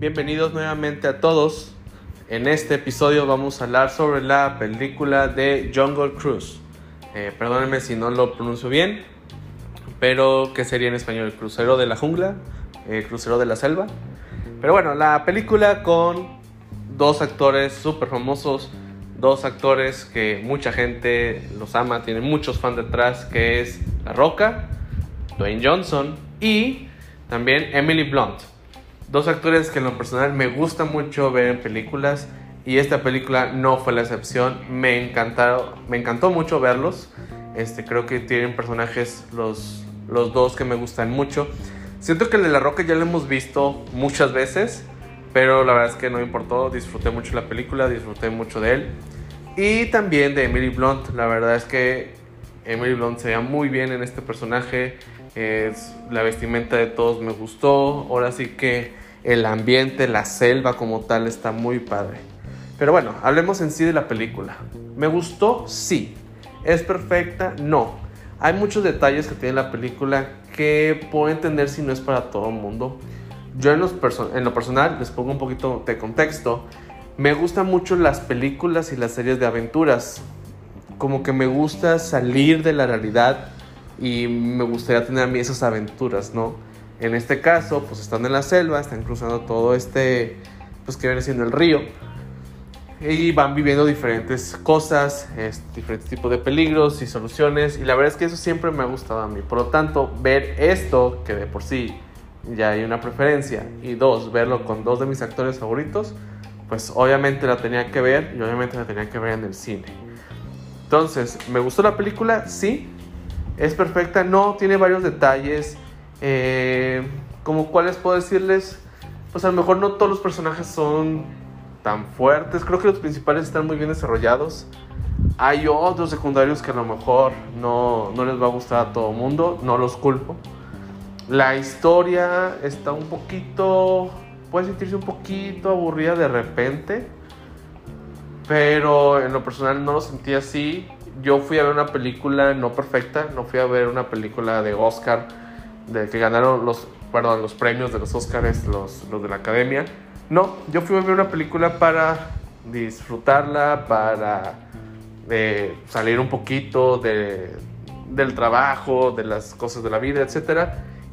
Bienvenidos nuevamente a todos. En este episodio vamos a hablar sobre la película de Jungle Cruise. Eh, perdónenme si no lo pronuncio bien, pero ¿qué sería en español? ¿Crucero de la jungla? Eh, ¿Crucero de la selva? Pero bueno, la película con dos actores súper famosos, dos actores que mucha gente los ama, tienen muchos fans detrás, que es La Roca, Dwayne Johnson y también Emily Blunt. Dos actores que en lo personal me gusta mucho ver en películas y esta película no fue la excepción. Me encantaron, me encantó mucho verlos. Este, creo que tienen personajes los, los dos que me gustan mucho. Siento que el de La Roca ya lo hemos visto muchas veces, pero la verdad es que no me importó. Disfruté mucho la película, disfruté mucho de él. Y también de Emily Blunt. La verdad es que Emily Blunt se veía muy bien en este personaje. Es, la vestimenta de todos me gustó. Ahora sí que el ambiente, la selva como tal está muy padre. Pero bueno, hablemos en sí de la película. ¿Me gustó? Sí. ¿Es perfecta? No. Hay muchos detalles que tiene la película que puedo entender si no es para todo el mundo. Yo en, en lo personal, les pongo un poquito de contexto, me gustan mucho las películas y las series de aventuras. Como que me gusta salir de la realidad y me gustaría tener a mí esas aventuras, ¿no? En este caso, pues están en la selva, están cruzando todo este, pues que viene siendo el río, y van viviendo diferentes cosas, diferentes tipos de peligros y soluciones, y la verdad es que eso siempre me ha gustado a mí. Por lo tanto, ver esto, que de por sí ya hay una preferencia, y dos, verlo con dos de mis actores favoritos, pues obviamente la tenía que ver y obviamente la tenía que ver en el cine. Entonces, ¿me gustó la película? Sí. ¿Es perfecta? No, tiene varios detalles eh, como cuáles puedo decirles, pues a lo mejor no todos los personajes son tan fuertes. Creo que los principales están muy bien desarrollados. Hay otros secundarios que a lo mejor no, no les va a gustar a todo el mundo, no los culpo. La historia está un poquito, puede sentirse un poquito aburrida de repente, pero en lo personal no lo sentí así. Yo fui a ver una película no perfecta, no fui a ver una película de Oscar de que ganaron los, perdón, los premios de los Oscars, los, los de la academia. No, yo fui a ver una película para disfrutarla, para eh, salir un poquito de, del trabajo, de las cosas de la vida, etc.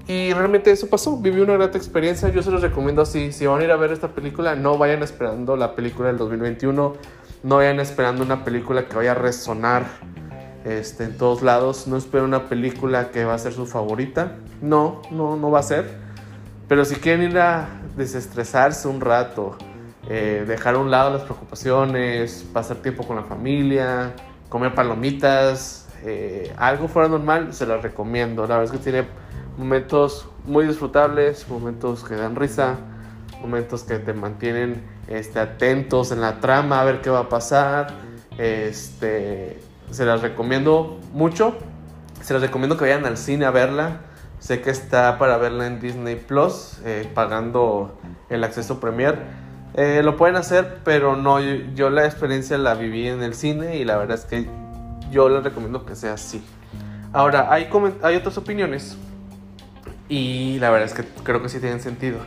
Y realmente eso pasó, viví una grata experiencia, yo se los recomiendo así, si van a ir a ver esta película, no vayan esperando la película del 2021, no vayan esperando una película que vaya a resonar este, en todos lados. No espero una película que va a ser su favorita. No, no, no va a ser. Pero si quieren ir a desestresarse un rato, eh, dejar a un lado las preocupaciones, pasar tiempo con la familia, comer palomitas, eh, algo fuera normal, se las recomiendo. La verdad es que tiene momentos muy disfrutables, momentos que dan risa, momentos que te mantienen este, atentos en la trama, a ver qué va a pasar. Este, se las recomiendo mucho. Se las recomiendo que vayan al cine a verla. Sé que está para verla en Disney Plus, eh, pagando el acceso Premier. Eh, lo pueden hacer, pero no, yo, la experiencia la viví en el cine y la verdad es que yo les recomiendo que sea así. Ahora, hay, hay otras opiniones y la verdad es que creo que sí tienen sentido.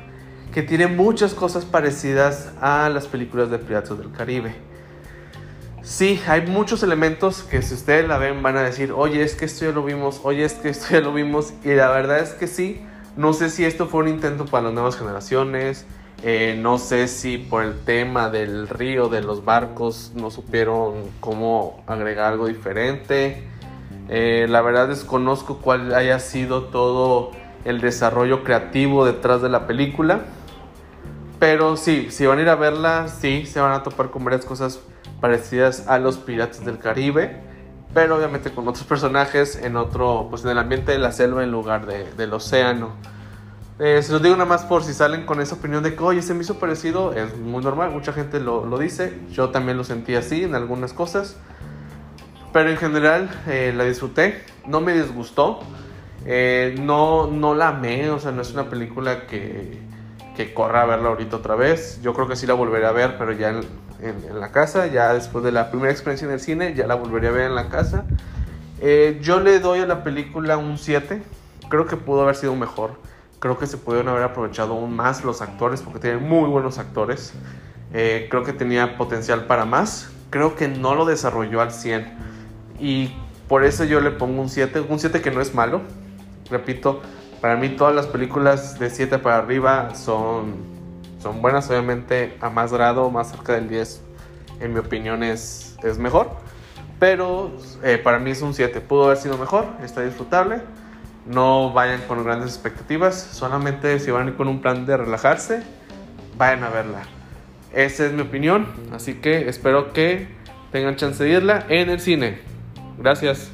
Que tiene muchas cosas parecidas a las películas de Piratas del Caribe. Sí, hay muchos elementos que si ustedes la ven van a decir, oye, es que esto ya lo vimos, oye, es que esto ya lo vimos. Y la verdad es que sí, no sé si esto fue un intento para las nuevas generaciones, eh, no sé si por el tema del río, de los barcos, no supieron cómo agregar algo diferente. Eh, la verdad desconozco cuál haya sido todo el desarrollo creativo detrás de la película. Pero sí, si van a ir a verla, sí, se van a topar con varias cosas parecidas a los Piratas del Caribe, pero obviamente con otros personajes en otro, pues en el ambiente de la selva en lugar de, del océano. Eh, se los digo nada más por si salen con esa opinión de que, oye, se me hizo parecido, es muy normal, mucha gente lo, lo dice, yo también lo sentí así en algunas cosas, pero en general eh, la disfruté, no me disgustó, eh, no, no la amé, o sea, no es una película que, que corra a verla ahorita otra vez, yo creo que sí la volveré a ver, pero ya en, en, la casa. Ya después de la primera experiencia en el cine, ya la volvería a ver en la casa. Eh, yo le doy a la película un 7. Creo que pudo haber sido mejor. Creo que se pudieron haber aprovechado aún más los actores porque tienen muy buenos actores. Eh, creo que tenía potencial para más. Creo que no lo desarrolló al 100. Y por eso yo le pongo un 7. Un 7 que no es malo. Repito, para mí todas las películas de 7 para arriba son, son buenas. Obviamente a más grado, más cerca del 10, en mi opinión es, es mejor. Pero eh, para mí es un 7. Pudo haber sido mejor. Está disfrutable. No vayan con grandes expectativas. Solamente si van con un plan de relajarse, vayan a verla. Esa es mi opinión. Así que espero que tengan chance de irla en el cine. Gracias.